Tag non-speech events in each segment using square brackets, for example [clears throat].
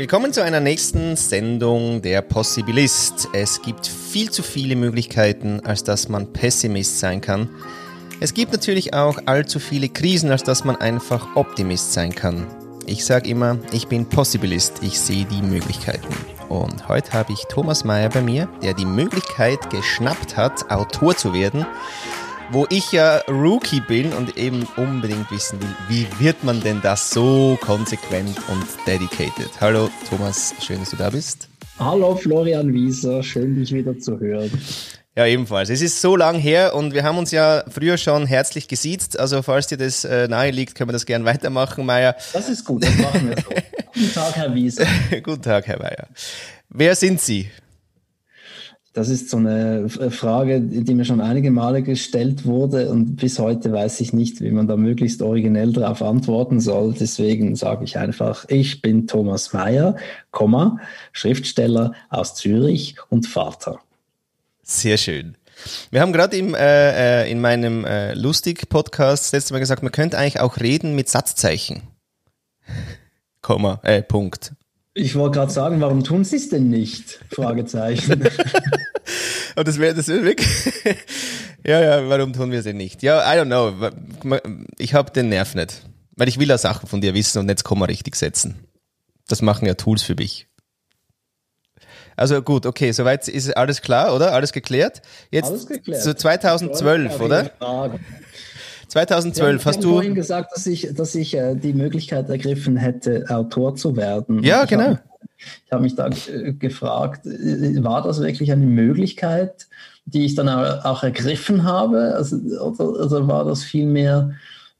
Willkommen zu einer nächsten Sendung der Possibilist. Es gibt viel zu viele Möglichkeiten, als dass man Pessimist sein kann. Es gibt natürlich auch allzu viele Krisen, als dass man einfach Optimist sein kann. Ich sage immer, ich bin Possibilist, ich sehe die Möglichkeiten. Und heute habe ich Thomas Mayer bei mir, der die Möglichkeit geschnappt hat, Autor zu werden wo ich ja Rookie bin und eben unbedingt wissen will, wie wird man denn das so konsequent und dedicated? Hallo Thomas, schön, dass du da bist. Hallo Florian Wieser, schön dich wieder zu hören. Ja, ebenfalls. Es ist so lang her und wir haben uns ja früher schon herzlich gesiezt. Also falls dir das äh, nahe liegt, können wir das gerne weitermachen, Meier. Das ist gut, das machen wir so. [laughs] Guten Tag, Herr Wieser. Guten Tag, Herr Meier. Wer sind Sie? Das ist so eine Frage, die mir schon einige Male gestellt wurde und bis heute weiß ich nicht, wie man da möglichst originell darauf antworten soll. Deswegen sage ich einfach, ich bin Thomas Komma, Schriftsteller aus Zürich und Vater. Sehr schön. Wir haben gerade äh, äh, in meinem äh, Lustig-Podcast letztes Mal gesagt, man könnte eigentlich auch reden mit Satzzeichen. [laughs] Komma, äh, Punkt. Ich wollte gerade sagen, warum tun Sie es denn nicht? Fragezeichen. [laughs] Und das wäre das wirklich. [laughs] ja, ja, warum tun wir es denn nicht? Ja, I don't know. Ich habe den Nerv nicht. Weil ich will ja Sachen von dir wissen und jetzt kann man richtig setzen. Das machen ja Tools für mich. Also gut, okay, soweit ist alles klar, oder? Alles geklärt? Jetzt alles geklärt. So 2012, oder? 2012 ja, hast du vorhin gesagt, dass ich, dass ich äh, die Möglichkeit ergriffen hätte, Autor zu werden. Ja, ich genau. Hab, ich habe mich da äh, gefragt, äh, war das wirklich eine Möglichkeit, die ich dann auch ergriffen habe? Also, oder, oder war das vielmehr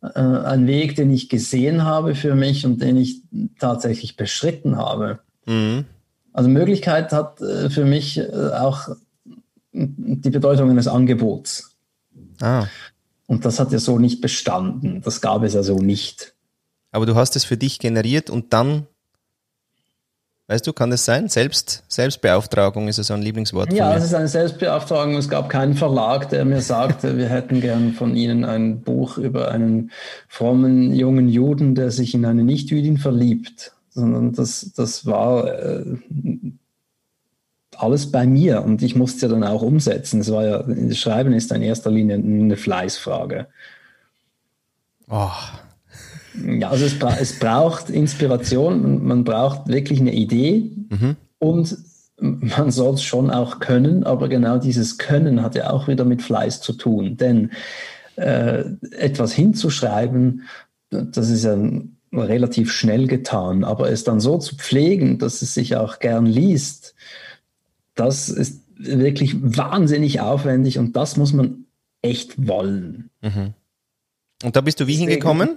äh, ein Weg, den ich gesehen habe für mich und den ich tatsächlich beschritten habe? Mhm. Also Möglichkeit hat äh, für mich äh, auch die Bedeutung eines Angebots. Ah. Und das hat ja so nicht bestanden. Das gab es ja so nicht. Aber du hast es für dich generiert und dann, weißt du, kann das sein? Selbst, Selbstbeauftragung ist ja so ein Lieblingswort. Ja, es ist eine Selbstbeauftragung. Es gab keinen Verlag, der mir sagte, wir hätten gern von Ihnen ein Buch über einen frommen jungen Juden, der sich in eine Nichtjüdin verliebt. Sondern das, das war äh, alles bei mir und ich musste ja dann auch umsetzen. Es war ja, das Schreiben ist in erster Linie eine Fleißfrage. Oh. Ja, also es, bra es braucht Inspiration, man braucht wirklich eine Idee mhm. und man soll es schon auch können, aber genau dieses Können hat ja auch wieder mit Fleiß zu tun. Denn äh, etwas hinzuschreiben, das ist ja relativ schnell getan, aber es dann so zu pflegen, dass es sich auch gern liest, das ist wirklich wahnsinnig aufwendig und das muss man echt wollen. Mhm. Und da bist du wie deswegen, hingekommen,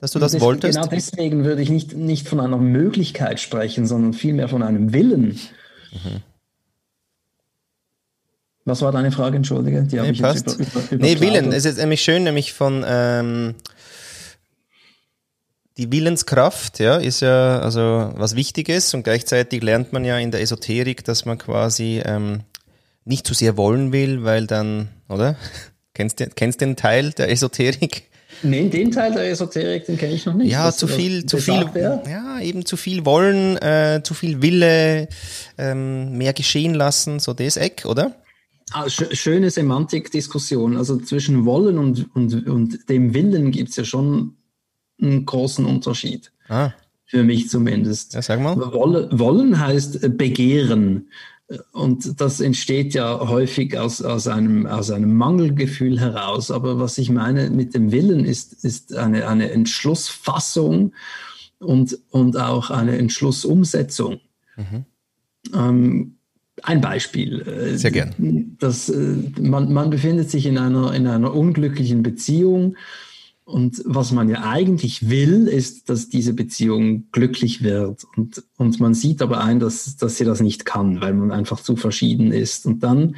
dass du das deswegen, wolltest? Genau deswegen würde ich nicht, nicht von einer Möglichkeit sprechen, sondern vielmehr von einem Willen. Mhm. Was war deine Frage, entschuldige? Die nee, passt. Über, über, nee, Willen. Es ist nämlich schön, nämlich von ähm, die Willenskraft, ja, ist ja also was Wichtiges und gleichzeitig lernt man ja in der Esoterik, dass man quasi ähm, nicht zu sehr wollen will, weil dann, oder? [laughs] Kennst du kennst den Teil der Esoterik? Nee, den Teil der Esoterik, den kenne ich noch nicht. Ja, zu viel, zu viel, ja, eben zu viel wollen, äh, zu viel Wille, ähm, mehr geschehen lassen, so das Eck, oder? Ah, schöne Semantikdiskussion. Also zwischen Wollen und, und, und dem Willen gibt es ja schon einen großen Unterschied. Ah. Für mich zumindest. Ja, sag mal. Wollen, wollen heißt begehren. Und das entsteht ja häufig aus, aus, einem, aus einem Mangelgefühl heraus. Aber was ich meine mit dem Willen ist, ist eine, eine Entschlussfassung und, und auch eine Entschlussumsetzung. Mhm. Ähm, ein Beispiel. Sehr gern. Das, äh, man, man befindet sich in einer, in einer unglücklichen Beziehung und was man ja eigentlich will, ist, dass diese Beziehung glücklich wird. Und, und man sieht aber ein, dass, dass sie das nicht kann, weil man einfach zu verschieden ist. Und dann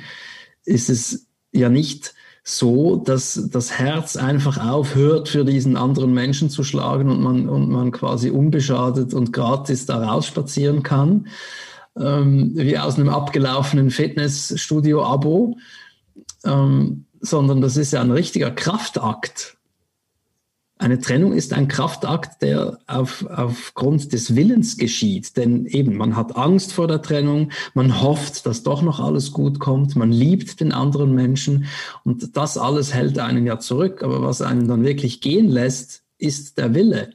ist es ja nicht so, dass das Herz einfach aufhört, für diesen anderen Menschen zu schlagen und man, und man quasi unbeschadet und gratis da rausspazieren kann, ähm, wie aus einem abgelaufenen Fitnessstudio-Abo, ähm, sondern das ist ja ein richtiger Kraftakt eine Trennung ist ein Kraftakt, der auf, aufgrund des Willens geschieht. Denn eben, man hat Angst vor der Trennung, man hofft, dass doch noch alles gut kommt, man liebt den anderen Menschen und das alles hält einen ja zurück. Aber was einen dann wirklich gehen lässt, ist der Wille.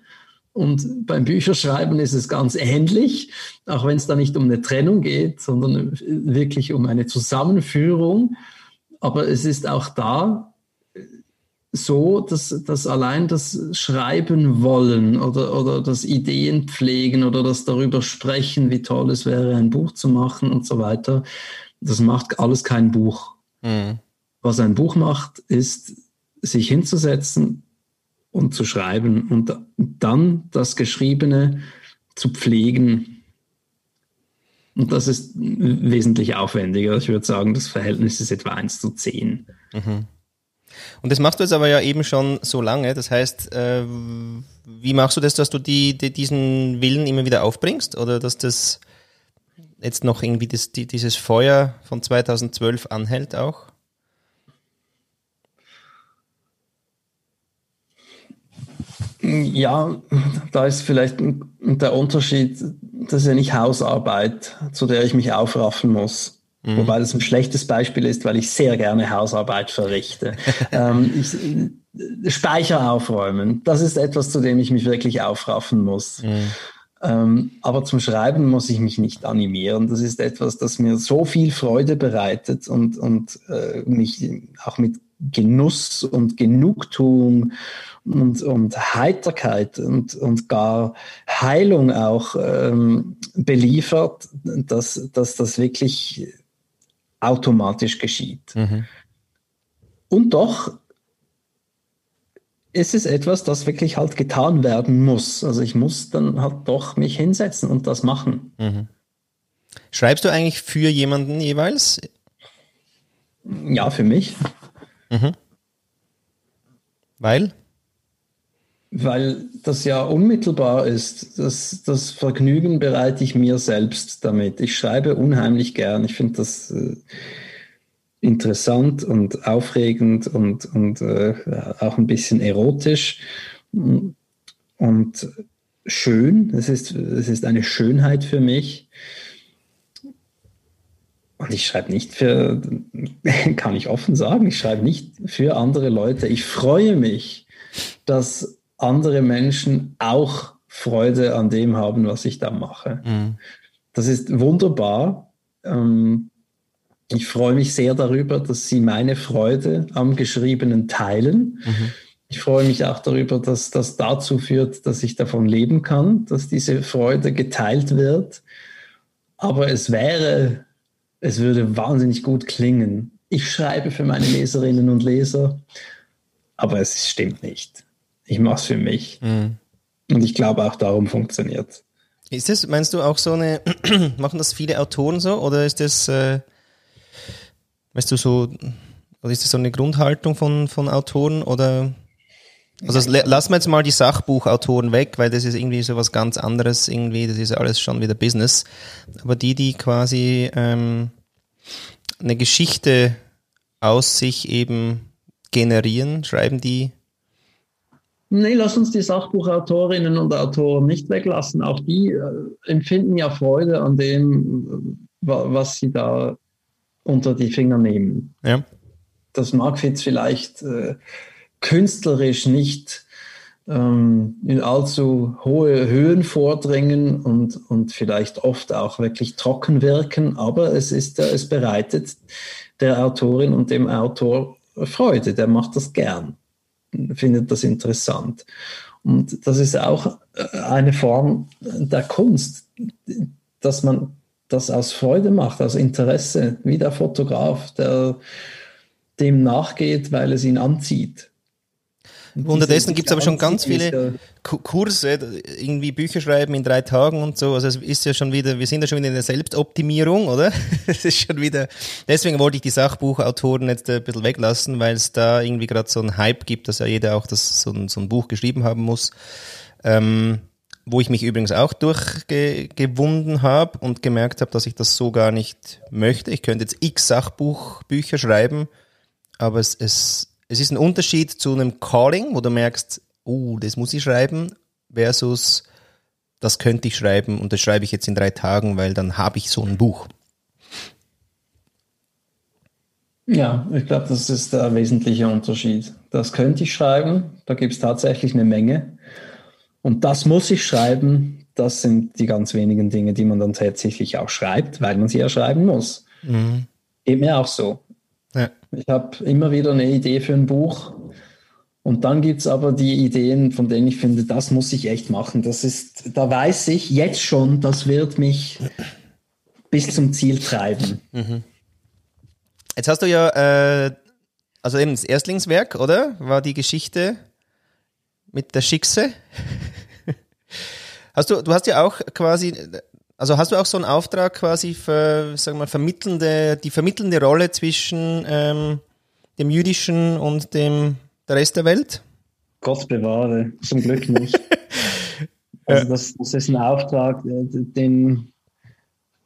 Und beim Bücherschreiben ist es ganz ähnlich, auch wenn es da nicht um eine Trennung geht, sondern wirklich um eine Zusammenführung. Aber es ist auch da so, dass, dass allein das Schreiben wollen oder, oder das Ideen pflegen oder das darüber sprechen, wie toll es wäre, ein Buch zu machen und so weiter, das macht alles kein Buch. Mhm. Was ein Buch macht, ist, sich hinzusetzen und zu schreiben und dann das Geschriebene zu pflegen. Und das ist wesentlich aufwendiger. Ich würde sagen, das Verhältnis ist etwa 1 zu 10. Mhm. Und das machst du jetzt aber ja eben schon so lange. Das heißt, äh, wie machst du das, dass du die, die, diesen Willen immer wieder aufbringst? Oder dass das jetzt noch irgendwie das, die, dieses Feuer von 2012 anhält auch? Ja, da ist vielleicht der Unterschied, das ist ja nicht Hausarbeit, zu der ich mich aufraffen muss. Mhm. Wobei das ein schlechtes Beispiel ist, weil ich sehr gerne Hausarbeit verrichte. [laughs] ähm, ich, Speicher aufräumen, das ist etwas, zu dem ich mich wirklich aufraffen muss. Mhm. Ähm, aber zum Schreiben muss ich mich nicht animieren. Das ist etwas, das mir so viel Freude bereitet und, und äh, mich auch mit Genuss und Genugtuung und, und Heiterkeit und, und gar Heilung auch ähm, beliefert, dass, dass das wirklich automatisch geschieht. Mhm. Und doch ist es etwas, das wirklich halt getan werden muss. Also ich muss dann halt doch mich hinsetzen und das machen. Mhm. Schreibst du eigentlich für jemanden jeweils? Ja, für mich. Mhm. Weil? Weil das ja unmittelbar ist. Das, das Vergnügen bereite ich mir selbst damit. Ich schreibe unheimlich gern. Ich finde das äh, interessant und aufregend und, und äh, auch ein bisschen erotisch und schön. Es ist, es ist eine Schönheit für mich. Und ich schreibe nicht für, [laughs] kann ich offen sagen, ich schreibe nicht für andere Leute. Ich freue mich, dass andere Menschen auch Freude an dem haben, was ich da mache. Mhm. Das ist wunderbar. Ähm, ich freue mich sehr darüber, dass Sie meine Freude am Geschriebenen teilen. Mhm. Ich freue mich auch darüber, dass das dazu führt, dass ich davon leben kann, dass diese Freude geteilt wird. Aber es wäre, es würde wahnsinnig gut klingen. Ich schreibe für meine Leserinnen und Leser, aber es stimmt nicht ich mache es für mich. Mhm. Und ich glaube auch darum funktioniert Ist das, meinst du, auch so eine, [clears throat] machen das viele Autoren so? Oder ist das, äh, weißt du, so, oder ist das so eine Grundhaltung von, von Autoren? Oder, also lassen wir jetzt mal die Sachbuchautoren weg, weil das ist irgendwie so was ganz anderes irgendwie, das ist alles schon wieder Business. Aber die, die quasi ähm, eine Geschichte aus sich eben generieren, schreiben die Nee, lass uns die Sachbuchautorinnen und Autoren nicht weglassen. Auch die äh, empfinden ja Freude an dem, was sie da unter die Finger nehmen. Ja. Das mag jetzt vielleicht äh, künstlerisch nicht ähm, in allzu hohe Höhen vordringen und, und vielleicht oft auch wirklich trocken wirken, aber es ist, äh, es bereitet der Autorin und dem Autor Freude, der macht das gern findet das interessant. Und das ist auch äh, eine Form der Kunst, dass man das aus Freude macht, aus Interesse, wie der Fotograf, der dem nachgeht, weil es ihn anzieht. Unterdessen gibt es aber schon ganz viele Kurse, irgendwie Bücher schreiben in drei Tagen und so. Also es ist ja schon wieder, wir sind ja schon wieder in der Selbstoptimierung, oder? [laughs] Es ist schon wieder, deswegen wollte ich die Sachbuchautoren jetzt ein bisschen weglassen, weil es da irgendwie gerade so einen Hype gibt, dass ja jeder auch das, so, ein, so ein Buch geschrieben haben muss. Ähm, wo ich mich übrigens auch durchgewunden habe und gemerkt habe, dass ich das so gar nicht möchte. Ich könnte jetzt x Sachbuchbücher schreiben, aber es, es es ist ein Unterschied zu einem Calling, wo du merkst, oh, das muss ich schreiben, versus das könnte ich schreiben und das schreibe ich jetzt in drei Tagen, weil dann habe ich so ein Buch. Ja, ich glaube, das ist der wesentliche Unterschied. Das könnte ich schreiben, da gibt es tatsächlich eine Menge. Und das muss ich schreiben, das sind die ganz wenigen Dinge, die man dann tatsächlich auch schreibt, weil man sie ja schreiben muss. Mhm. Geht mir auch so. Ja. Ich habe immer wieder eine Idee für ein Buch. Und dann gibt es aber die Ideen, von denen ich finde, das muss ich echt machen. Das ist, da weiß ich jetzt schon, das wird mich bis zum Ziel treiben. Mhm. Jetzt hast du ja, äh, also eben das Erstlingswerk, oder? War die Geschichte mit der Schickse. [laughs] hast du, du hast ja auch quasi, also hast du auch so einen Auftrag quasi für, sagen wir mal, vermittelnde, die vermittelnde Rolle zwischen ähm, dem Jüdischen und dem der Rest der Welt? Gott bewahre, zum Glück nicht. [laughs] also das, das ist ein Auftrag, äh, den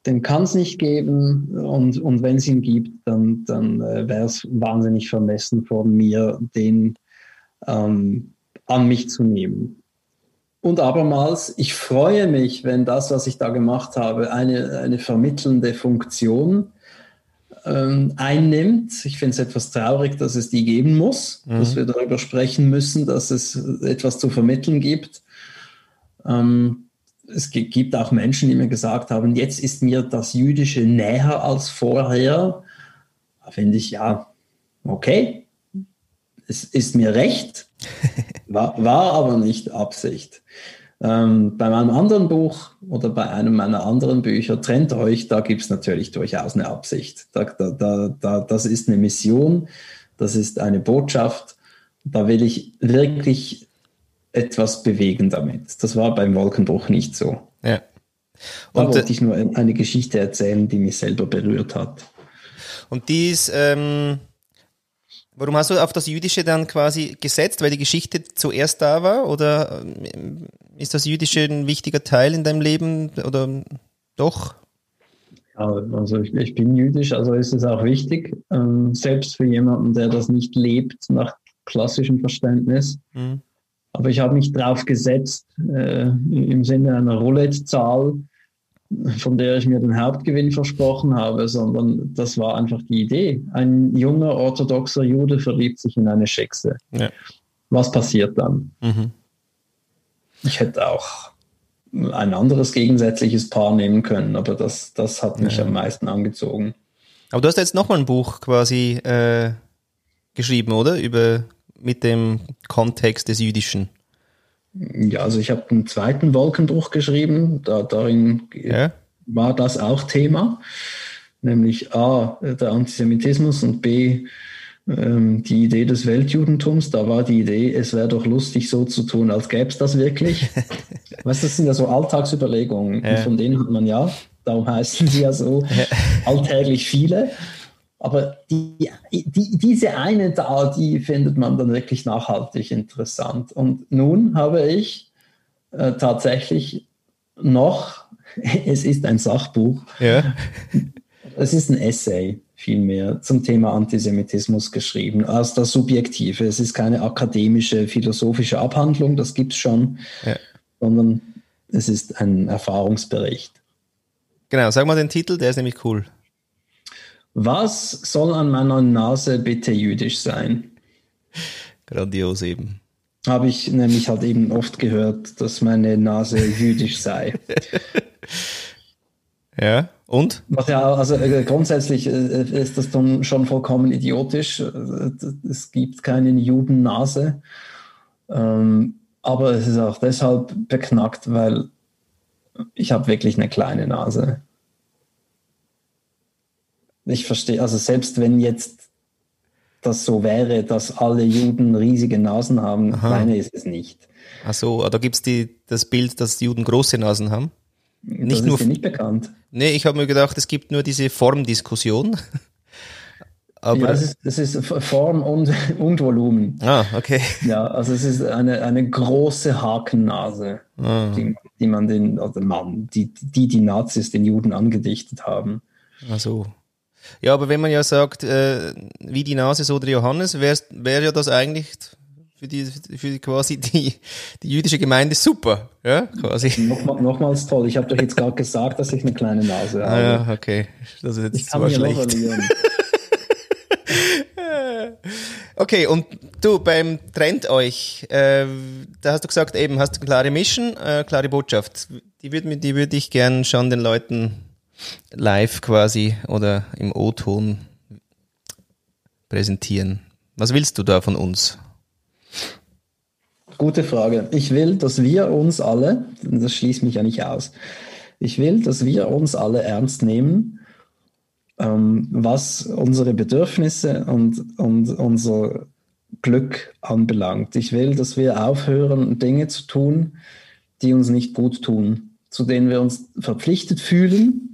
den kann es nicht geben und, und wenn es ihn gibt, dann, dann äh, wäre es wahnsinnig vermessen von mir, den ähm, an mich zu nehmen. Und abermals, ich freue mich, wenn das, was ich da gemacht habe, eine, eine vermittelnde Funktion ähm, einnimmt. Ich finde es etwas traurig, dass es die geben muss, mhm. dass wir darüber sprechen müssen, dass es etwas zu vermitteln gibt. Ähm, es gibt auch Menschen, die mir gesagt haben, jetzt ist mir das Jüdische näher als vorher. Da finde ich, ja, okay, es ist mir recht, war, war aber nicht Absicht. Ähm, bei meinem anderen Buch oder bei einem meiner anderen Bücher, trennt euch, da gibt es natürlich durchaus eine Absicht. Da, da, da, da, das ist eine Mission, das ist eine Botschaft. Da will ich wirklich etwas bewegen damit. Das war beim Wolkenbruch nicht so. Ja. Und da wollte äh, ich nur eine Geschichte erzählen, die mich selber berührt hat. Und dies, ähm, warum hast du auf das Jüdische dann quasi gesetzt? Weil die Geschichte zuerst da war? Oder ähm, ist das Jüdische ein wichtiger Teil in deinem Leben? Oder doch? Ja, also ich, ich bin jüdisch, also ist es auch wichtig, ähm, selbst für jemanden, der das nicht lebt, nach klassischem Verständnis. Mhm. Aber ich habe mich drauf gesetzt, äh, im Sinne einer Roulette-Zahl, von der ich mir den Hauptgewinn versprochen habe, sondern das war einfach die Idee. Ein junger orthodoxer Jude verliebt sich in eine Schexe. Ja. Was passiert dann? Mhm. Ich hätte auch ein anderes gegensätzliches Paar nehmen können, aber das, das hat mich ja. am meisten angezogen. Aber du hast jetzt nochmal ein Buch quasi äh, geschrieben, oder? Über mit dem Kontext des Jüdischen? Ja, also ich habe einen zweiten Wolkenbruch geschrieben, da, darin ja. war das auch Thema, nämlich A, der Antisemitismus und B, ähm, die Idee des Weltjudentums. Da war die Idee, es wäre doch lustig, so zu tun, als gäbe es das wirklich. [laughs] weißt du, das sind ja so Alltagsüberlegungen, ja. von denen hat man ja, darum heißen sie ja so, alltäglich viele. Aber die, die, diese eine da, die findet man dann wirklich nachhaltig interessant. Und nun habe ich äh, tatsächlich noch, [laughs] es ist ein Sachbuch, ja. [laughs] es ist ein Essay vielmehr zum Thema Antisemitismus geschrieben, als das Subjektive. Es ist keine akademische, philosophische Abhandlung, das gibt es schon, ja. sondern es ist ein Erfahrungsbericht. Genau, sag mal den Titel, der ist nämlich cool. Was soll an meiner Nase bitte jüdisch sein? Grandios eben. Habe ich nämlich halt eben oft gehört, dass meine Nase jüdisch sei. [laughs] Ja, und? Ja, also äh, grundsätzlich äh, ist das dann schon vollkommen idiotisch. Es gibt keine Judennase. Ähm, aber es ist auch deshalb beknackt, weil ich habe wirklich eine kleine Nase. Ich verstehe, also selbst wenn jetzt das so wäre, dass alle Juden riesige Nasen haben, Aha. meine ist es nicht. Ach so, da gibt es das Bild, dass Juden große Nasen haben? Das nicht ist nur, dir nicht bekannt. Nee, ich habe mir gedacht, es gibt nur diese Formdiskussion. [laughs] Aber ja, das ist, das ist Form und, [laughs] und Volumen. Ah, okay. Ja, also es ist eine, eine große Hakennase, ah. die, die man den, oder man, die, die die Nazis den Juden angedichtet haben. Ach so. Ja, aber wenn man ja sagt, äh, wie die Nase, so der Johannes, wäre wär ja das eigentlich für die, für quasi die, die jüdische Gemeinde super, ja, quasi. Nochmal, nochmals toll. Ich habe doch jetzt gerade gesagt, dass ich eine kleine Nase habe. Ah, ja, okay. Das ist jetzt ich kann schlecht. [laughs] okay, und du, beim Trend euch, äh, da hast du gesagt, eben, hast eine klare Mission, äh, klare Botschaft. Die würde die würd ich gern schon den Leuten live quasi oder im O-Ton präsentieren. Was willst du da von uns? Gute Frage. Ich will, dass wir uns alle, das schließt mich ja nicht aus, ich will, dass wir uns alle ernst nehmen, ähm, was unsere Bedürfnisse und, und unser Glück anbelangt. Ich will, dass wir aufhören, Dinge zu tun, die uns nicht gut tun, zu denen wir uns verpflichtet fühlen,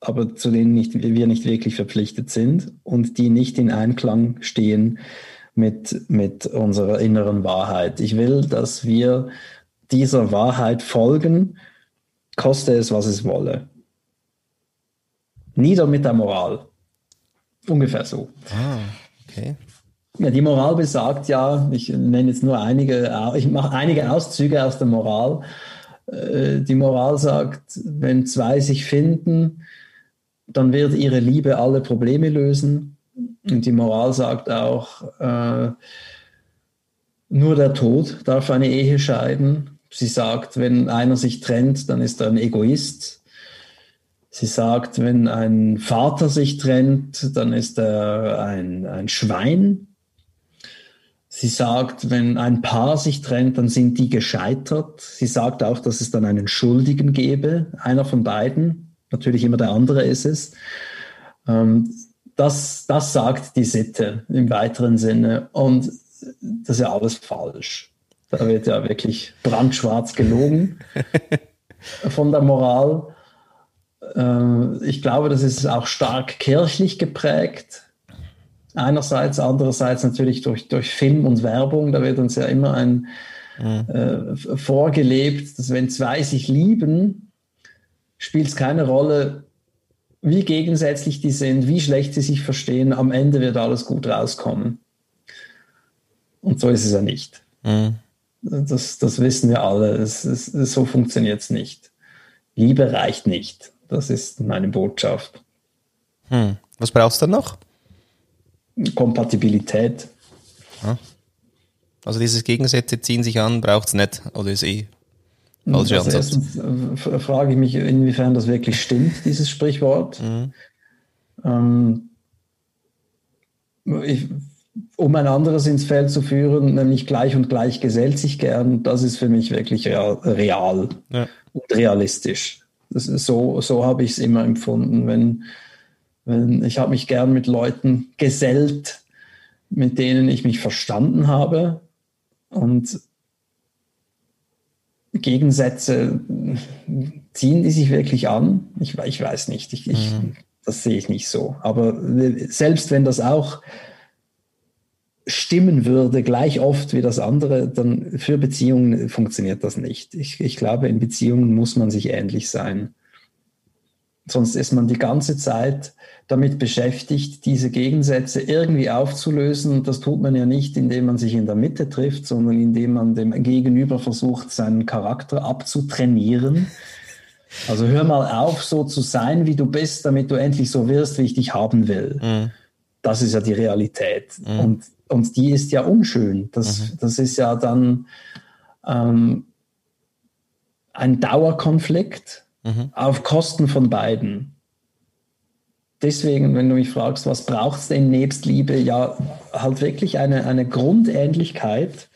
aber zu denen nicht, wir nicht wirklich verpflichtet sind und die nicht in Einklang stehen mit, mit unserer inneren Wahrheit. Ich will, dass wir dieser Wahrheit folgen, koste es, was es wolle. Nieder mit der Moral. Ungefähr so. Ah, okay. Ja, die Moral besagt ja, ich nenne jetzt nur einige, ich mache einige Auszüge aus der Moral. Äh, die Moral sagt, wenn zwei sich finden, dann wird ihre Liebe alle Probleme lösen. Und die Moral sagt auch, äh, nur der Tod darf eine Ehe scheiden. Sie sagt, wenn einer sich trennt, dann ist er ein Egoist. Sie sagt, wenn ein Vater sich trennt, dann ist er ein, ein Schwein. Sie sagt, wenn ein Paar sich trennt, dann sind die gescheitert. Sie sagt auch, dass es dann einen Schuldigen gäbe, einer von beiden. Natürlich immer der andere ist es. Ähm, das, das sagt die Sitte im weiteren Sinne. Und das ist ja alles falsch. Da wird ja wirklich brandschwarz gelogen [laughs] von der Moral. Äh, ich glaube, das ist auch stark kirchlich geprägt. Einerseits, andererseits natürlich durch, durch Film und Werbung. Da wird uns ja immer ein mhm. äh, vorgelebt, dass wenn zwei sich lieben, spielt es keine Rolle, wie gegensätzlich die sind, wie schlecht sie sich verstehen, am Ende wird alles gut rauskommen. Und so ist es ja nicht. Mhm. Das, das wissen wir alle. Es, es, so funktioniert es nicht. Liebe reicht nicht. Das ist meine Botschaft. Hm. Was brauchst du dann noch? Kompatibilität. Also dieses Gegensätze ziehen sich an, braucht es nicht oder ist eh falscher also Ansatz? Erstens äh, frage ich mich, inwiefern das wirklich stimmt, dieses Sprichwort. Mhm. Ähm, ich, um ein anderes ins Feld zu führen, nämlich gleich und gleich gesellt sich gern, das ist für mich wirklich real, real ja. und realistisch. so so habe ich es immer empfunden. Wenn, ich habe mich gern mit Leuten gesellt, mit denen ich mich verstanden habe. Und Gegensätze ziehen die sich wirklich an? Ich, ich weiß nicht. Ich, ich, mhm. Das sehe ich nicht so. Aber selbst wenn das auch stimmen würde, gleich oft wie das andere, dann für Beziehungen funktioniert das nicht. Ich, ich glaube, in Beziehungen muss man sich ähnlich sein. Sonst ist man die ganze Zeit damit beschäftigt, diese Gegensätze irgendwie aufzulösen. Das tut man ja nicht, indem man sich in der Mitte trifft, sondern indem man dem Gegenüber versucht, seinen Charakter abzutrainieren. Also hör mal auf, so zu sein, wie du bist, damit du endlich so wirst, wie ich dich haben will. Mhm. Das ist ja die Realität. Mhm. Und, und die ist ja unschön. Das, mhm. das ist ja dann ähm, ein Dauerkonflikt mhm. auf Kosten von beiden. Deswegen, wenn du mich fragst, was braucht es denn nebst Liebe, ja, halt wirklich eine, eine Grundähnlichkeit,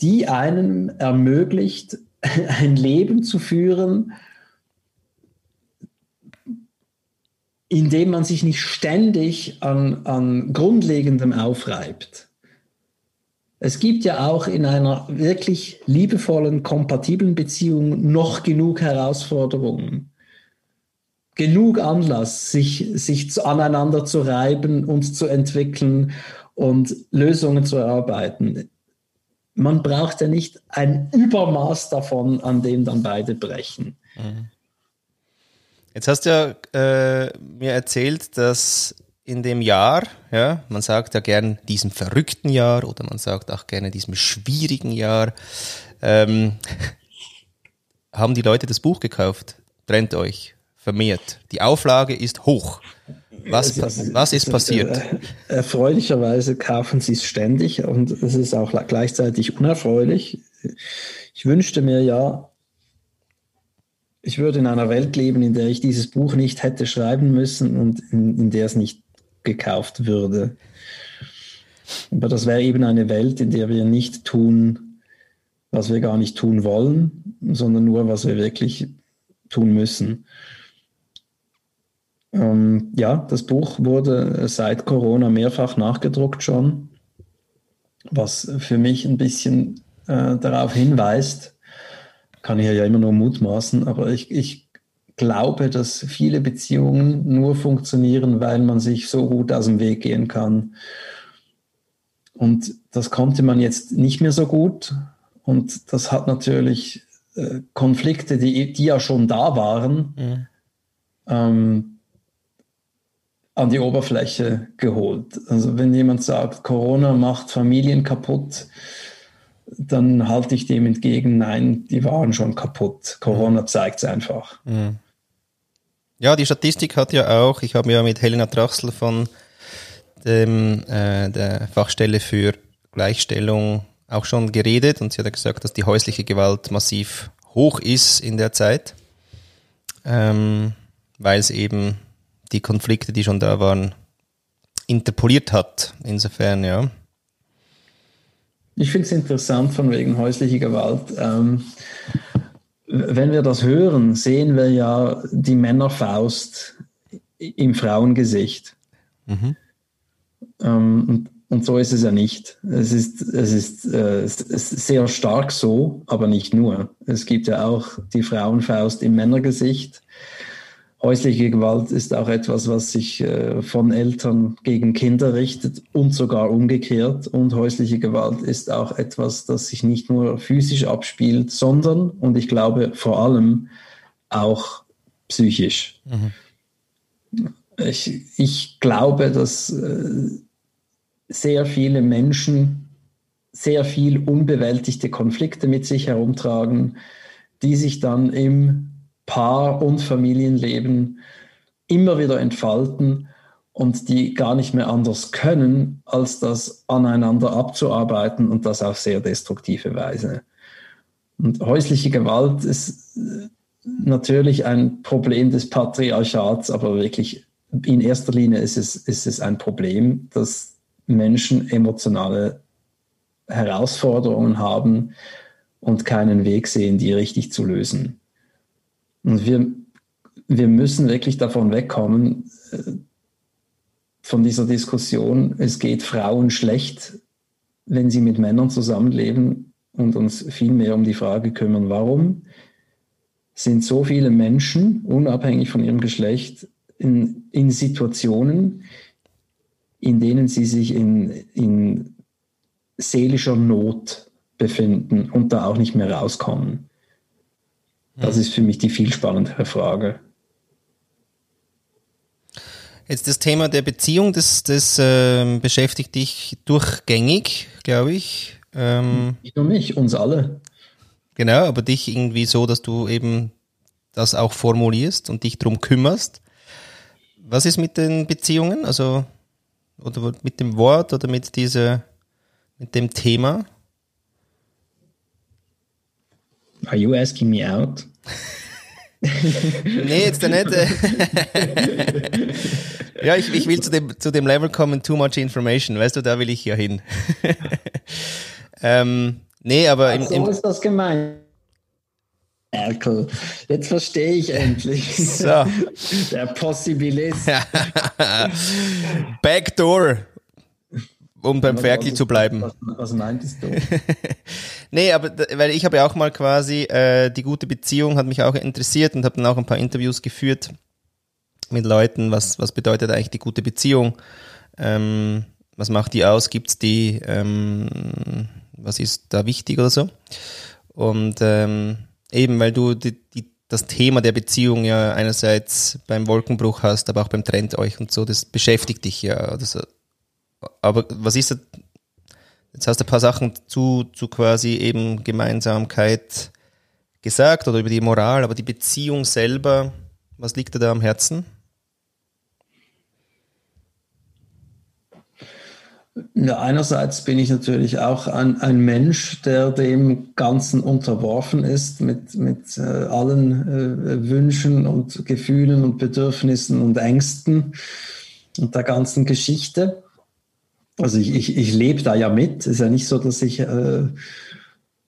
die einem ermöglicht, [laughs] ein Leben zu führen, in dem man sich nicht ständig an, an Grundlegendem aufreibt. Es gibt ja auch in einer wirklich liebevollen, kompatiblen Beziehung noch genug Herausforderungen. Genug Anlass, sich, sich aneinander zu reiben und zu entwickeln und Lösungen zu erarbeiten. Man braucht ja nicht ein Übermaß davon, an dem dann beide brechen. Mhm. Jetzt hast du ja äh, mir erzählt, dass in dem Jahr, ja, man sagt ja gern diesem verrückten Jahr oder man sagt auch gerne diesem schwierigen Jahr, ähm, [laughs] haben die Leute das Buch gekauft. Trennt euch, vermehrt. Die Auflage ist hoch. Was, was ist passiert? Äh, erfreulicherweise kaufen sie es ständig und es ist auch gleichzeitig unerfreulich. Ich wünschte mir ja, ich würde in einer Welt leben, in der ich dieses Buch nicht hätte schreiben müssen und in, in der es nicht gekauft würde. Aber das wäre eben eine Welt, in der wir nicht tun, was wir gar nicht tun wollen, sondern nur, was wir wirklich tun müssen. Ähm, ja, das Buch wurde seit Corona mehrfach nachgedruckt schon, was für mich ein bisschen äh, darauf hinweist, kann ich ja immer nur mutmaßen, aber ich, ich glaube, dass viele Beziehungen nur funktionieren, weil man sich so gut aus dem Weg gehen kann. Und das konnte man jetzt nicht mehr so gut. Und das hat natürlich äh, Konflikte, die, die ja schon da waren, mhm. ähm, an die Oberfläche geholt. Also wenn jemand sagt, Corona macht Familien kaputt, dann halte ich dem entgegen, nein, die waren schon kaputt. Corona mhm. zeigt es einfach. Mhm. Ja, die Statistik hat ja auch, ich habe ja mit Helena Trachsel von dem, äh, der Fachstelle für Gleichstellung auch schon geredet und sie hat ja gesagt, dass die häusliche Gewalt massiv hoch ist in der Zeit, ähm, weil es eben die Konflikte, die schon da waren, interpoliert hat. Insofern, ja. Ich finde es interessant von wegen häuslicher Gewalt. Ähm, wenn wir das hören, sehen wir ja die Männerfaust im Frauengesicht. Mhm. Ähm, und, und, so ist es ja nicht. Es ist, es, ist, äh, es ist sehr stark so, aber nicht nur. Es gibt ja auch die Frauenfaust im Männergesicht. Häusliche Gewalt ist auch etwas, was sich äh, von Eltern gegen Kinder richtet und sogar umgekehrt. Und häusliche Gewalt ist auch etwas, das sich nicht nur physisch abspielt, sondern, und ich glaube vor allem, auch psychisch. Mhm. Ich, ich glaube, dass äh, sehr viele Menschen sehr viel unbewältigte Konflikte mit sich herumtragen, die sich dann im Paar- und Familienleben immer wieder entfalten und die gar nicht mehr anders können, als das aneinander abzuarbeiten und das auf sehr destruktive Weise. Und häusliche Gewalt ist äh, natürlich ein Problem des Patriarchats, aber wirklich in erster Linie ist es, ist es ein Problem, dass Menschen emotionale Herausforderungen haben und keinen Weg sehen, die richtig zu lösen. Und wir, wir müssen wirklich davon wegkommen, äh, von dieser Diskussion, es geht Frauen schlecht, wenn sie mit Männern zusammenleben und uns viel mehr um die Frage kümmern, warum sind so viele Menschen, unabhängig von ihrem Geschlecht, in, in Situationen, in denen sie sich in, in seelischer Not befinden und da auch nicht mehr rauskommen. Das ist für mich die viel spannendere Frage. Jetzt das Thema der Beziehung, das, das äh, beschäftigt dich durchgängig, glaube ich. Ähm, Nicht nur mich, uns alle. Genau, aber dich irgendwie so, dass du eben das auch formulierst und dich darum kümmerst. Was ist mit den Beziehungen? Also, oder mit dem Wort oder mit dieser, mit dem Thema? Are you asking me out? nee, jetzt nicht. ja, ich, ich will zu dem, zu dem Level kommen, too much information. Weißt du, da will ich ja hin. [laughs] ähm, nee, aber im, im, so ist das gemeint. Erkel, jetzt verstehe ich endlich. So. Der Possibilist. [laughs] Backdoor um beim Ferkel zu bleiben. Was, was meintest du? [laughs] nee, aber weil ich habe ja auch mal quasi äh, die gute Beziehung hat mich auch interessiert und habe dann auch ein paar Interviews geführt mit Leuten, was was bedeutet eigentlich die gute Beziehung? Ähm, was macht die aus? Gibt's die? Ähm, was ist da wichtig oder so? Und ähm, eben, weil du die, die das Thema der Beziehung ja einerseits beim Wolkenbruch hast, aber auch beim Trend euch und so, das beschäftigt dich ja. Das, aber was ist das? Jetzt hast du ein paar Sachen zu, zu quasi eben Gemeinsamkeit gesagt oder über die Moral, aber die Beziehung selber, was liegt dir da am Herzen? Ja, einerseits bin ich natürlich auch ein, ein Mensch, der dem Ganzen unterworfen ist, mit, mit äh, allen äh, Wünschen und Gefühlen und Bedürfnissen und Ängsten und der ganzen Geschichte. Also ich, ich, ich lebe da ja mit. Es ist ja nicht so, dass ich äh,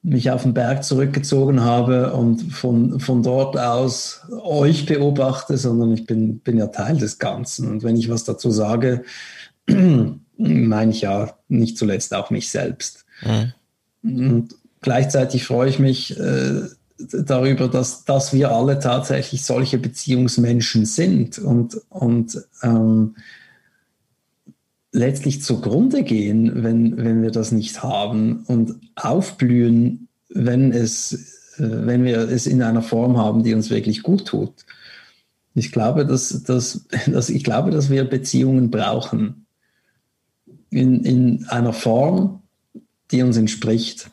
mich auf den Berg zurückgezogen habe und von, von dort aus euch beobachte, sondern ich bin, bin ja Teil des Ganzen. Und wenn ich was dazu sage, [clears throat] meine ich ja nicht zuletzt auch mich selbst. Mhm. Und gleichzeitig freue ich mich äh, darüber, dass, dass wir alle tatsächlich solche Beziehungsmenschen sind und, und ähm, letztlich zugrunde gehen, wenn, wenn wir das nicht haben und aufblühen, wenn, es, äh, wenn wir es in einer Form haben, die uns wirklich gut tut. Ich glaube, dass, dass, [laughs] dass, ich glaube, dass wir Beziehungen brauchen in, in einer Form, die uns entspricht.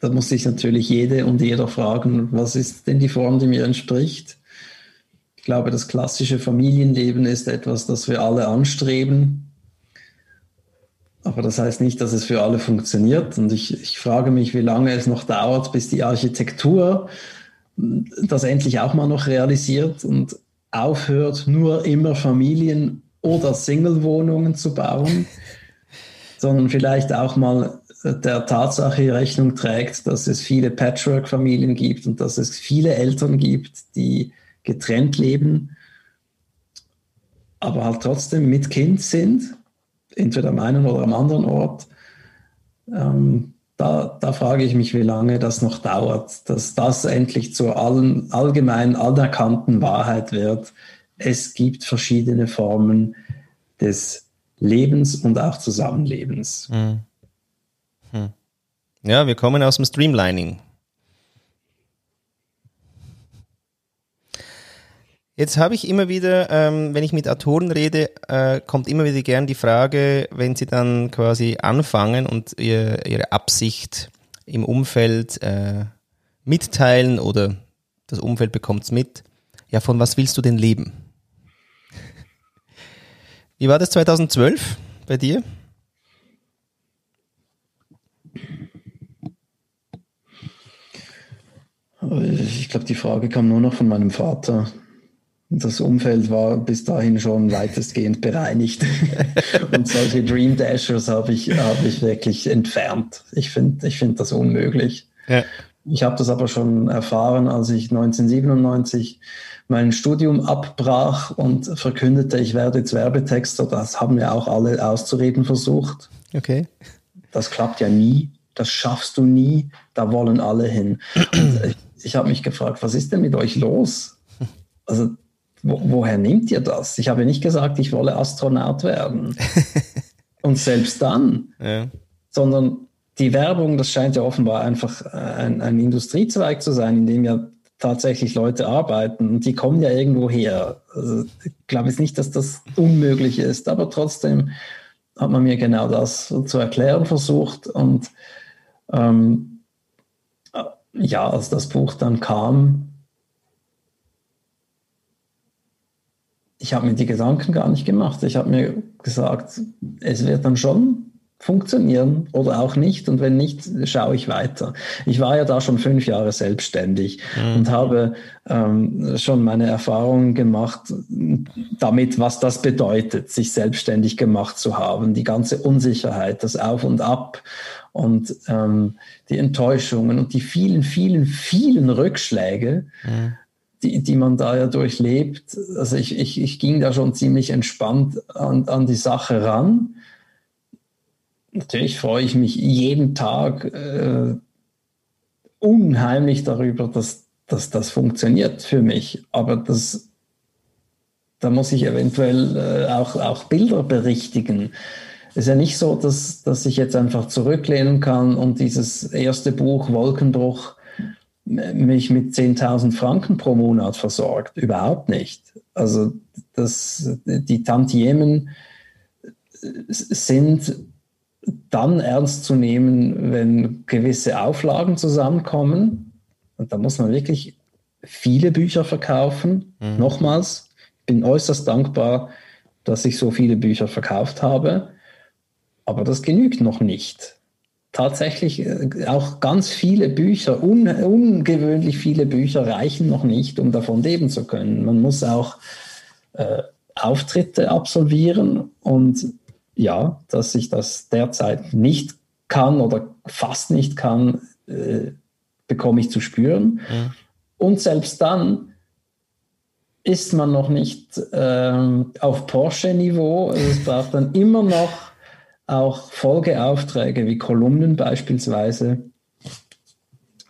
Da muss sich natürlich jede und jeder fragen, was ist denn die Form, die mir entspricht? Ich glaube, das klassische Familienleben ist etwas, das wir alle anstreben. Aber das heißt nicht, dass es für alle funktioniert. Und ich, ich frage mich, wie lange es noch dauert, bis die Architektur das endlich auch mal noch realisiert und aufhört, nur immer Familien oder Single-Wohnungen zu bauen [laughs] sondern vielleicht auch mal der Tatsache Rechnung trägt, dass es viele Patchwork-Familien gibt und dass es viele Eltern gibt, die getrennt leben, aber halt trotzdem mit Kind sind, entweder am einen oder am anderen Ort. Ähm, da, da, frage ich mich, wie lange das noch dauert, dass das endlich zur allen, allgemein anerkannten Wahrheit wird. Es gibt verschiedene Formen des Lebens und auch Zusammenlebens. Hm. Hm. Ja, wir kommen aus dem Streamlining. Jetzt habe ich immer wieder, ähm, wenn ich mit Autoren rede, äh, kommt immer wieder gern die Frage, wenn sie dann quasi anfangen und ihr, ihre Absicht im Umfeld äh, mitteilen oder das Umfeld bekommt es mit, ja, von was willst du denn leben? [laughs] Wie war das 2012 bei dir? Ich glaube, die Frage kam nur noch von meinem Vater. Das Umfeld war bis dahin schon weitestgehend bereinigt. [laughs] Und solche Dream Dashers habe ich, hab ich wirklich entfernt. Ich finde ich find das unmöglich. Ja. Ich habe das aber schon erfahren, als ich 1997 mein Studium abbrach und verkündete, ich werde jetzt Werbetexter. Das haben ja auch alle auszureden versucht. Okay. Das klappt ja nie. Das schaffst du nie. Da wollen alle hin. Und [clears throat] ich, ich habe mich gefragt, was ist denn mit euch los? Also, wo, woher nehmt ihr das? Ich habe nicht gesagt, ich wolle Astronaut werden. [laughs] und selbst dann. Ja. Sondern die Werbung, das scheint ja offenbar einfach ein, ein Industriezweig zu sein, in dem ja tatsächlich Leute arbeiten und die kommen ja irgendwo her. Also ich glaube jetzt nicht, dass das unmöglich ist, aber trotzdem hat man mir genau das zu erklären versucht und ähm, ja, als das Buch dann kam, ich habe mir die Gedanken gar nicht gemacht. Ich habe mir gesagt, es wird dann schon funktionieren oder auch nicht. Und wenn nicht, schaue ich weiter. Ich war ja da schon fünf Jahre selbstständig mhm. und habe ähm, schon meine Erfahrungen gemacht damit, was das bedeutet, sich selbstständig gemacht zu haben. Die ganze Unsicherheit, das Auf und Ab und ähm, die Enttäuschungen und die vielen, vielen, vielen Rückschläge. Mhm. Die, die man da ja durchlebt. Also ich, ich, ich ging da schon ziemlich entspannt an, an die Sache ran natürlich freue ich mich jeden Tag äh, unheimlich darüber, dass, dass das funktioniert für mich. Aber das, da muss ich eventuell äh, auch, auch Bilder berichtigen. Es ist ja nicht so, dass, dass ich jetzt einfach zurücklehnen kann und dieses erste Buch Wolkenbruch mich mit 10.000 Franken pro Monat versorgt. Überhaupt nicht. Also das, die Tantiemen sind dann ernst zu nehmen, wenn gewisse Auflagen zusammenkommen. Und da muss man wirklich viele Bücher verkaufen. Mhm. Nochmals, ich bin äußerst dankbar, dass ich so viele Bücher verkauft habe. Aber das genügt noch nicht. Tatsächlich äh, auch ganz viele Bücher, un, ungewöhnlich viele Bücher reichen noch nicht, um davon leben zu können. Man muss auch äh, Auftritte absolvieren und ja, dass ich das derzeit nicht kann oder fast nicht kann, äh, bekomme ich zu spüren. Ja. Und selbst dann ist man noch nicht äh, auf Porsche-Niveau. Also es braucht dann immer noch auch Folgeaufträge wie Kolumnen beispielsweise.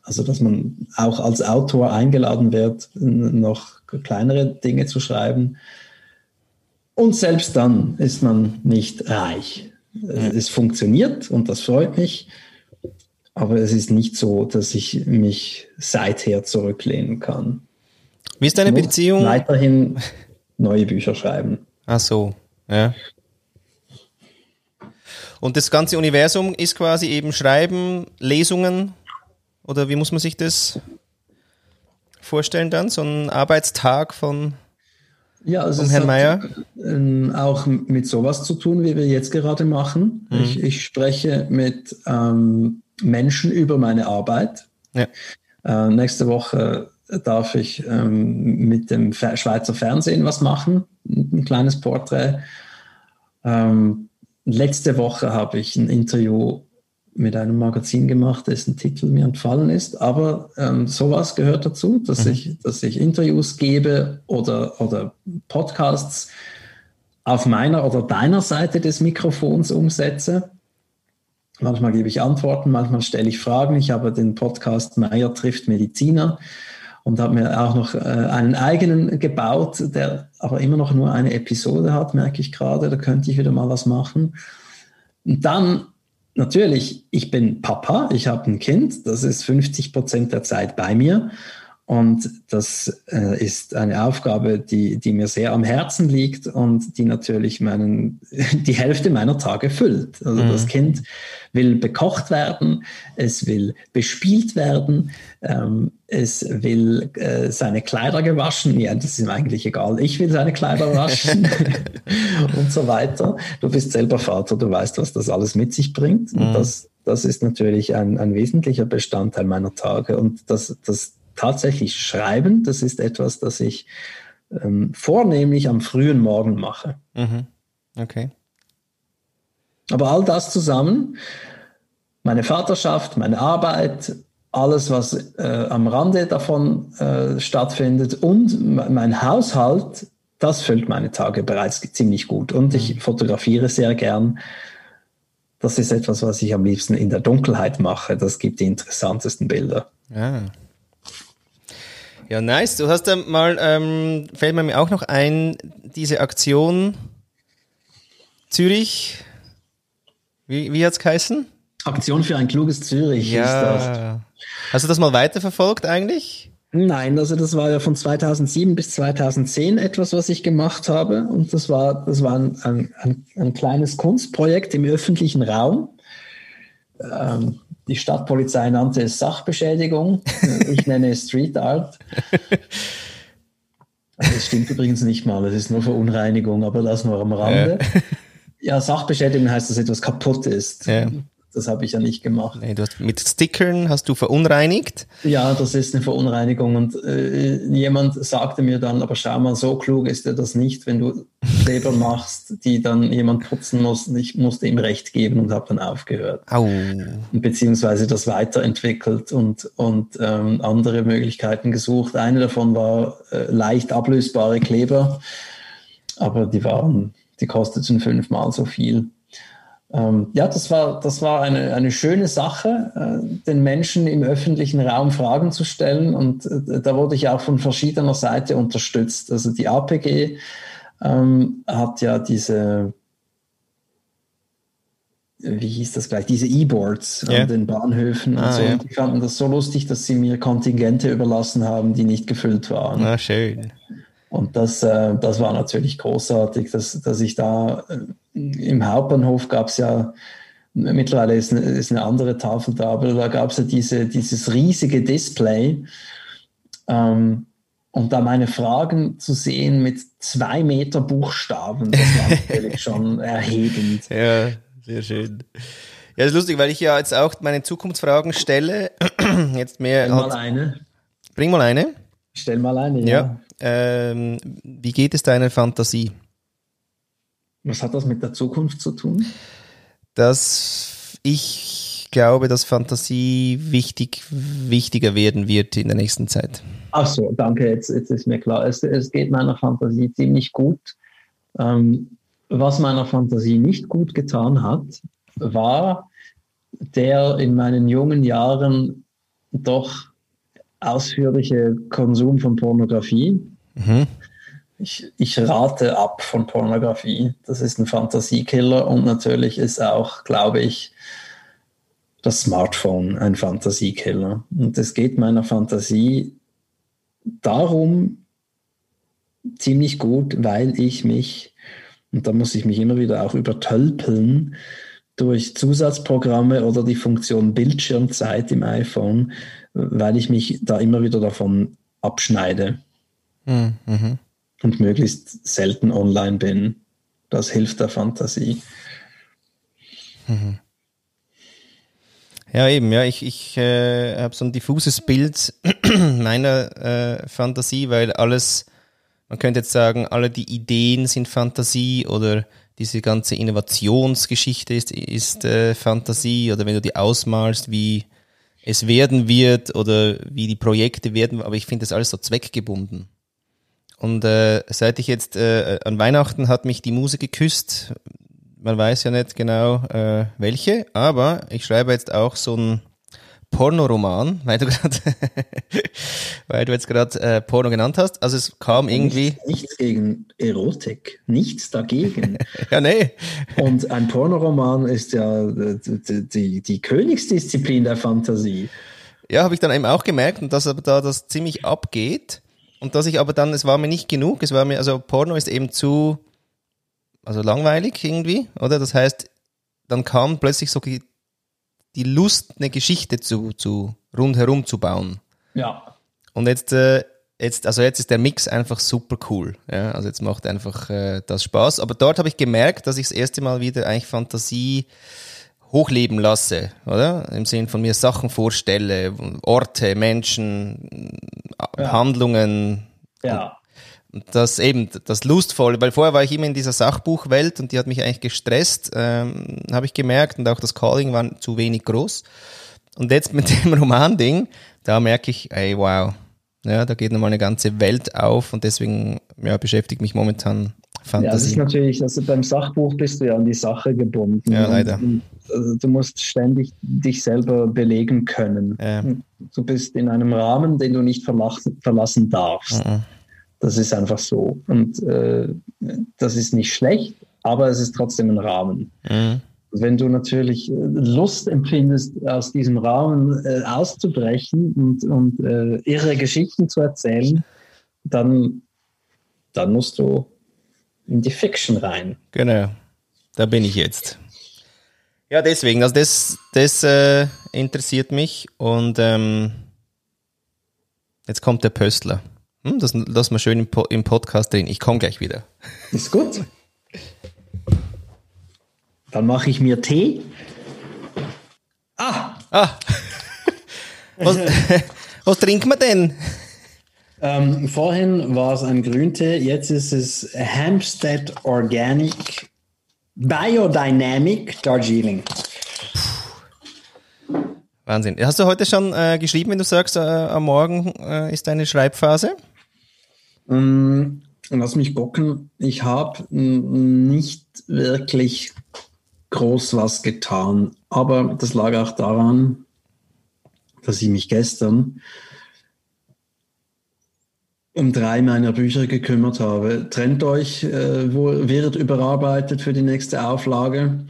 Also dass man auch als Autor eingeladen wird, noch kleinere Dinge zu schreiben. Und selbst dann ist man nicht reich. Es funktioniert und das freut mich. Aber es ist nicht so, dass ich mich seither zurücklehnen kann. Wie ist deine Beziehung? Weiterhin neue Bücher schreiben. Ach so, ja. Und das ganze Universum ist quasi eben Schreiben, Lesungen? Oder wie muss man sich das vorstellen dann? So ein Arbeitstag von ja, also es Herrn Mayer? Ähm, auch mit sowas zu tun, wie wir jetzt gerade machen. Mhm. Ich, ich, spreche mit ähm, Menschen über meine Arbeit. Ja. Äh, nächste Woche darf ich ähm, mit dem Schweizer Fernsehen was machen, ein kleines Porträt. Ähm, letzte Woche habe ich ein Interview mit einem Magazin gemacht, dessen Titel mir entfallen ist. Aber ähm, sowas gehört dazu, dass, mhm. ich, dass ich Interviews gebe oder, oder Podcasts auf meiner oder deiner Seite des Mikrofons umsetze. Manchmal gebe ich Antworten, manchmal stelle ich Fragen. Ich habe den Podcast Meier trifft Mediziner und habe mir auch noch äh, einen eigenen gebaut, der aber immer noch nur eine Episode hat, merke ich gerade. Da könnte ich wieder mal was machen. Und dann natürlich, ich bin Papa, ich habe ein Kind, das ist 50 Prozent der Zeit bei mir. Und das äh, ist eine Aufgabe, die, die mir sehr am Herzen liegt und die natürlich meinen, [laughs] die Hälfte meiner Tage füllt. Also mhm. das Kind will bekocht werden, es will bespielt werden, ähm, es will äh, seine Kleider gewaschen. Ja, das ist ihm eigentlich egal. Ich will seine Kleider waschen [laughs] [laughs] und so weiter. Du bist selber Vater, du weißt, was das alles mit sich bringt. Mhm. Und das, das ist natürlich ein, ein wesentlicher Bestandteil meiner Tage. Und das, das tatsächlich schreiben, das ist etwas, das ich ähm, vornehmlich am frühen Morgen mache. Mhm. Okay. Aber all das zusammen, meine Vaterschaft, meine Arbeit, alles, was äh, am Rande davon äh, stattfindet und mein Haushalt, das füllt meine Tage bereits ziemlich gut. Und ich mhm. fotografiere sehr gern. Das ist etwas, was ich am liebsten in der Dunkelheit mache. Das gibt die interessantesten Bilder. Ja. Ja, nice. Du hast ja mal, ähm, fällt mir auch noch ein, diese Aktion Zürich. Wie, wie hat es geheißen? Aktion für ein kluges Zürich ja. Hast du das mal weiterverfolgt eigentlich? Nein, also das war ja von 2007 bis 2010 etwas, was ich gemacht habe. Und das war, das war ein, ein, ein kleines Kunstprojekt im öffentlichen Raum. Ähm, die Stadtpolizei nannte es Sachbeschädigung. [laughs] Ich nenne es Street Art. Das stimmt übrigens nicht mal, es ist nur Verunreinigung, aber das nur am Rande. Ja, ja Sachbeschädigung heißt, dass etwas kaputt ist. Ja. Das habe ich ja nicht gemacht. Nee, du hast, mit Stickern hast du verunreinigt? Ja, das ist eine Verunreinigung. Und äh, jemand sagte mir dann, aber schau mal, so klug ist er das nicht, wenn du Kleber [laughs] machst, die dann jemand putzen muss. Ich musste ihm recht geben und habe dann aufgehört. Au. Beziehungsweise das weiterentwickelt und, und ähm, andere Möglichkeiten gesucht. Eine davon war äh, leicht ablösbare Kleber, aber die waren, die kosteten fünfmal so viel. Ähm, ja, das war, das war eine, eine schöne Sache, äh, den Menschen im öffentlichen Raum Fragen zu stellen. Und äh, da wurde ich auch von verschiedener Seite unterstützt. Also die APG ähm, hat ja diese wie hieß das gleich, diese E-Boards yeah. an den Bahnhöfen ah, und so. Ja. Und die fanden das so lustig, dass sie mir Kontingente überlassen haben, die nicht gefüllt waren. Ah, schön. Und das, äh, das war natürlich großartig, dass, dass ich da äh, im Hauptbahnhof gab es ja, mittlerweile ist eine, ist eine andere Tafel da, aber da gab es ja diese, dieses riesige Display. Ähm, und da meine Fragen zu sehen mit zwei Meter Buchstaben, das war natürlich [laughs] schon erhebend. Ja, sehr schön. Ja, das ist lustig, weil ich ja jetzt auch meine Zukunftsfragen stelle. [clears throat] Jetzt mehr. Bring mal eine. Bring mal eine. Stell mal eine, ja. ja. Ähm, wie geht es deiner Fantasie? Was hat das mit der Zukunft zu tun? Dass ich glaube, dass Fantasie wichtig, wichtiger werden wird in der nächsten Zeit. Ach so, danke, jetzt, jetzt ist mir klar. Es, es geht meiner Fantasie ziemlich gut. Ähm, was meiner Fantasie nicht gut getan hat, war der in meinen jungen Jahren doch ausführliche Konsum von Pornografie. Mhm. Ich, ich rate ab von Pornografie. Das ist ein Fantasiekiller und natürlich ist auch, glaube ich, das Smartphone ein Fantasiekiller. Und es geht meiner Fantasie darum ziemlich gut, weil ich mich und da muss ich mich immer wieder auch übertölpeln durch Zusatzprogramme oder die Funktion Bildschirmzeit im iPhone, weil ich mich da immer wieder davon abschneide hm, mhm. und möglichst selten online bin. Das hilft der Fantasie. Mhm. Ja, eben, ja, ich, ich äh, habe so ein diffuses Bild [clears throat] meiner äh, Fantasie, weil alles man könnte jetzt sagen, alle die Ideen sind Fantasie oder diese ganze Innovationsgeschichte ist, ist äh, Fantasie oder wenn du die ausmalst, wie es werden wird oder wie die Projekte werden, aber ich finde das alles so zweckgebunden. Und äh, seit ich jetzt äh, an Weihnachten hat mich die Muse geküsst, man weiß ja nicht genau äh, welche, aber ich schreibe jetzt auch so ein Pornoroman, [laughs] weil du gerade, weil du jetzt gerade äh, Porno genannt hast. Also es kam irgendwie. Nichts, nichts gegen Erotik, nichts dagegen. [laughs] ja, nee. Und ein Pornoroman ist ja die, die, die Königsdisziplin der Fantasie. Ja, habe ich dann eben auch gemerkt und dass aber da das ziemlich abgeht und dass ich aber dann, es war mir nicht genug, es war mir, also Porno ist eben zu, also langweilig irgendwie, oder? Das heißt, dann kam plötzlich so die Lust, eine Geschichte zu, zu rundherum zu bauen. Ja. Und jetzt, äh, jetzt, also jetzt ist der Mix einfach super cool. Ja? Also jetzt macht einfach äh, das Spaß. Aber dort habe ich gemerkt, dass ich das erste Mal wieder eigentlich Fantasie hochleben lasse, oder? Im Sinn von mir Sachen vorstelle, Orte, Menschen, ja. Handlungen. Ja das eben, das Lustvolle, weil vorher war ich immer in dieser Sachbuchwelt und die hat mich eigentlich gestresst, ähm, habe ich gemerkt und auch das Calling war zu wenig groß. Und jetzt mit [laughs] dem Roman-Ding, da merke ich, ey, wow, ja, da geht nochmal eine ganze Welt auf und deswegen ja, beschäftigt mich momentan Fantasie. Ja, das ist natürlich, also beim Sachbuch bist du ja an die Sache gebunden. Ja, leider. Und, also du musst ständig dich selber belegen können. Ja. Du bist in einem Rahmen, den du nicht verlassen, verlassen darfst. Mhm. Das ist einfach so. Und äh, das ist nicht schlecht, aber es ist trotzdem ein Rahmen. Mhm. Wenn du natürlich äh, Lust empfindest, aus diesem Rahmen äh, auszubrechen und, und äh, irre Geschichten zu erzählen, dann, dann musst du in die Fiction rein. Genau, da bin ich jetzt. Ja, deswegen, also das, das äh, interessiert mich und ähm, jetzt kommt der Pöstler. Hm, das lassen wir schön im, po im Podcast drin. Ich komme gleich wieder. Ist gut. Dann mache ich mir Tee. Ah! Ah! [laughs] Was, [laughs] was trinken wir denn? Ähm, vorhin war es ein Grüntee, jetzt ist es Hampstead Organic Biodynamic Darjeeling. Wahnsinn. Hast du heute schon äh, geschrieben, wenn du sagst, äh, am Morgen äh, ist deine Schreibphase? Ähm, lass mich gucken. Ich habe nicht wirklich groß was getan, aber das lag auch daran, dass ich mich gestern um drei meiner Bücher gekümmert habe. Trennt euch, äh, wo wird überarbeitet für die nächste Auflage.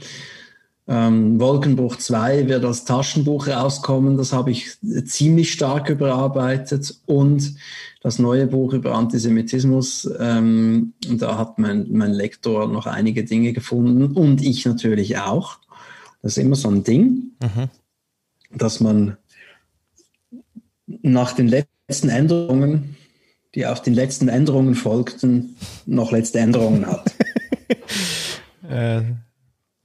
Ähm, Wolkenbruch 2 wird als Taschenbuch rauskommen, das habe ich ziemlich stark überarbeitet. Und das neue Buch über Antisemitismus, ähm, da hat mein, mein Lektor noch einige Dinge gefunden und ich natürlich auch. Das ist immer so ein Ding, mhm. dass man nach den letzten Änderungen, die auf den letzten Änderungen folgten, noch letzte Änderungen hat. [laughs] [laughs] äh.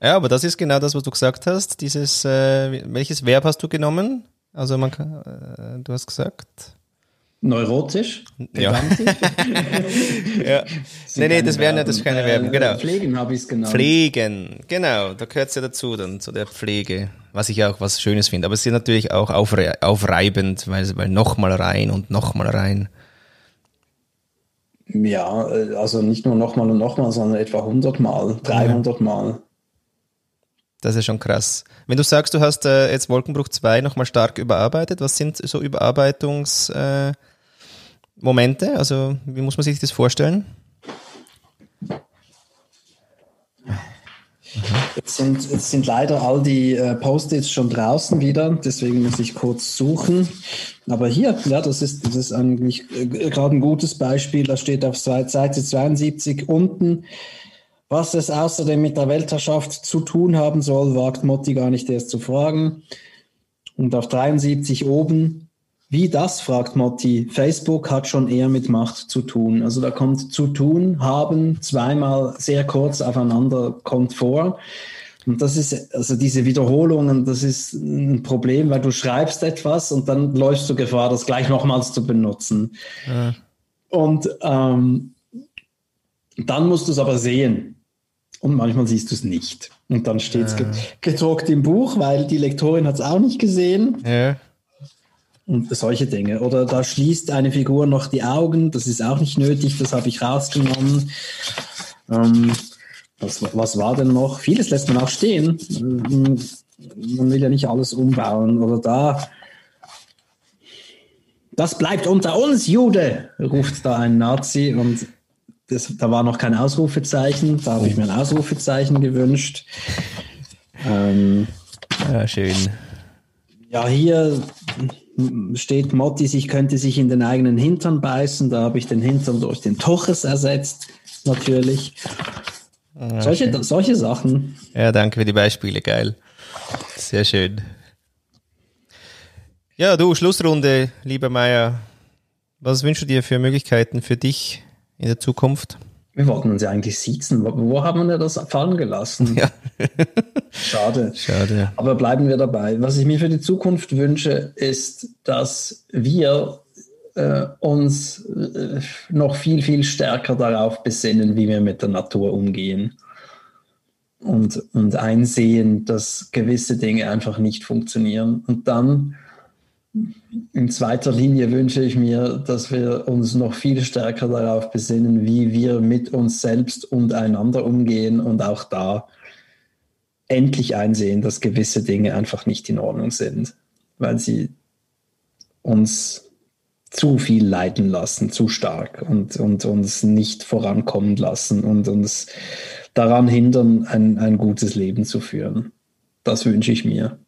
Ja, aber das ist genau das, was du gesagt hast. Dieses, äh, welches Verb hast du genommen? Also man kann, äh, du hast gesagt. Neurotisch? Ja. [laughs] ja. Nee, nee, das wären ja das keine Verben, genau. Äh, pflegen habe ich es genannt. Pflegen, genau, da gehört es ja dazu, dann zu der Pflege, was ich auch was Schönes finde. Aber es ist natürlich auch aufre aufreibend, weil, weil nochmal rein und nochmal rein. Ja, äh, also nicht nur nochmal und nochmal, sondern etwa 100 Mal, 300 ja. Mal. Das ist schon krass. Wenn du sagst, du hast äh, jetzt Wolkenbruch 2 nochmal stark überarbeitet, was sind so Überarbeitungsmomente? Äh, also wie muss man sich das vorstellen? Jetzt sind, jetzt sind leider all die äh, Post-its schon draußen wieder, deswegen muss ich kurz suchen. Aber hier, ja, das ist, das ist eigentlich äh, gerade ein gutes Beispiel. Da steht auf Seite 72 unten was es außerdem mit der Weltherrschaft zu tun haben soll, wagt Motti gar nicht erst zu fragen. Und auf 73 oben, wie das, fragt Motti. Facebook hat schon eher mit Macht zu tun. Also da kommt zu tun, haben zweimal sehr kurz aufeinander kommt vor. Und das ist, also diese Wiederholungen, das ist ein Problem, weil du schreibst etwas und dann läufst du Gefahr, das gleich nochmals zu benutzen. Ja. Und ähm, dann musst du es aber sehen und manchmal siehst du es nicht. Und dann steht es ja. gedruckt im Buch, weil die Lektorin hat es auch nicht gesehen. Ja. Und solche Dinge. Oder da schließt eine Figur noch die Augen, das ist auch nicht nötig, das habe ich rausgenommen. Ähm, was, was war denn noch? Vieles lässt man auch stehen. Man will ja nicht alles umbauen. Oder da, das bleibt unter uns, Jude, ruft da ein Nazi und das, da war noch kein Ausrufezeichen, da habe ich mir ein Ausrufezeichen gewünscht. Ähm, ja, schön. Ja, hier steht Mottis, ich könnte sich in den eigenen Hintern beißen. Da habe ich den Hintern durch den Toches ersetzt, natürlich. Ah, solche, solche Sachen. Ja, danke für die Beispiele, geil. Sehr schön. Ja, du, Schlussrunde, lieber Meier. Was wünschst du dir für Möglichkeiten für dich in der Zukunft? Wir wollten uns ja eigentlich siezen. Wo, wo haben wir das fallen gelassen? Ja. [laughs] Schade. Schade. Aber bleiben wir dabei. Was ich mir für die Zukunft wünsche, ist, dass wir äh, uns äh, noch viel, viel stärker darauf besinnen, wie wir mit der Natur umgehen. Und, und einsehen, dass gewisse Dinge einfach nicht funktionieren. Und dann in zweiter Linie wünsche ich mir, dass wir uns noch viel stärker darauf besinnen, wie wir mit uns selbst und einander umgehen und auch da endlich einsehen, dass gewisse Dinge einfach nicht in Ordnung sind, weil sie uns zu viel leiten lassen, zu stark und, und uns nicht vorankommen lassen und uns daran hindern, ein, ein gutes Leben zu führen. Das wünsche ich mir.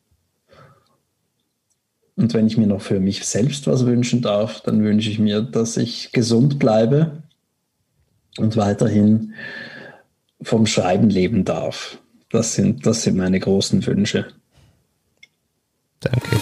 Und wenn ich mir noch für mich selbst was wünschen darf, dann wünsche ich mir, dass ich gesund bleibe und weiterhin vom Schreiben leben darf. Das sind, das sind meine großen Wünsche. Danke.